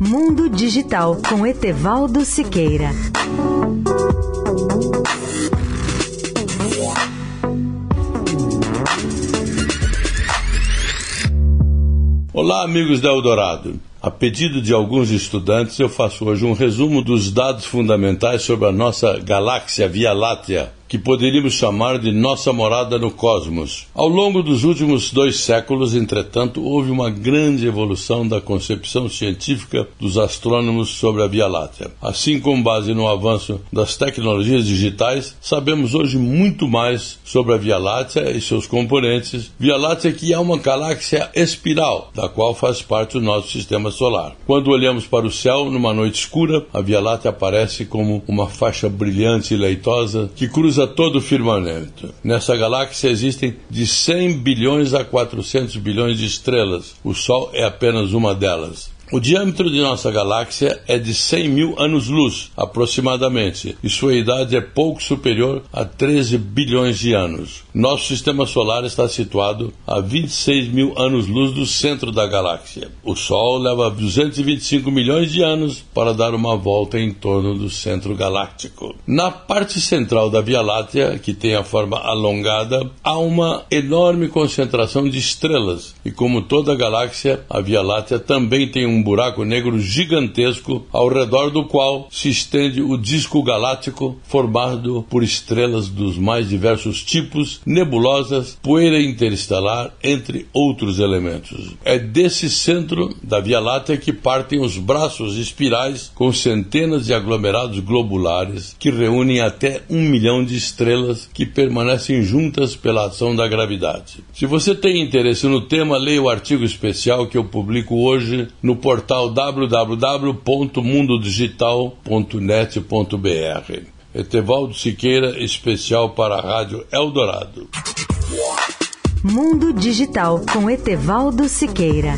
Mundo Digital com Etevaldo Siqueira. Olá, amigos da Eldorado. A pedido de alguns estudantes, eu faço hoje um resumo dos dados fundamentais sobre a nossa galáxia Via Láctea, que poderíamos chamar de nossa morada no cosmos. Ao longo dos últimos dois séculos, entretanto, houve uma grande evolução da concepção científica dos astrônomos sobre a Via Láctea. Assim, com base no avanço das tecnologias digitais, sabemos hoje muito mais sobre a Via Láctea e seus componentes. Via Láctea que é uma galáxia espiral, da qual faz parte o nosso sistema solar. Quando olhamos para o céu numa noite escura, a Via Láctea aparece como uma faixa brilhante e leitosa que cruza cruza todo o firmamento. Nessa galáxia existem de 100 bilhões a 400 bilhões de estrelas. O Sol é apenas uma delas. O diâmetro de nossa galáxia é de 100 mil anos-luz, aproximadamente, e sua idade é pouco superior a 13 bilhões de anos. Nosso sistema solar está situado a 26 mil anos-luz do centro da galáxia. O Sol leva 225 milhões de anos para dar uma volta em torno do centro galáctico. Na parte central da Via Láctea, que tem a forma alongada, há uma enorme concentração de estrelas, e como toda galáxia, a Via Láctea também tem um um buraco negro gigantesco ao redor do qual se estende o disco galáctico formado por estrelas dos mais diversos tipos, nebulosas, poeira interestelar, entre outros elementos. É desse centro da Via Láctea que partem os braços espirais com centenas de aglomerados globulares que reúnem até um milhão de estrelas que permanecem juntas pela ação da gravidade. Se você tem interesse no tema, leia o artigo especial que eu publico hoje no portal www.mundodigital.net.br. Etevaldo Siqueira, especial para a Rádio Eldorado. Mundo Digital com Etevaldo Siqueira.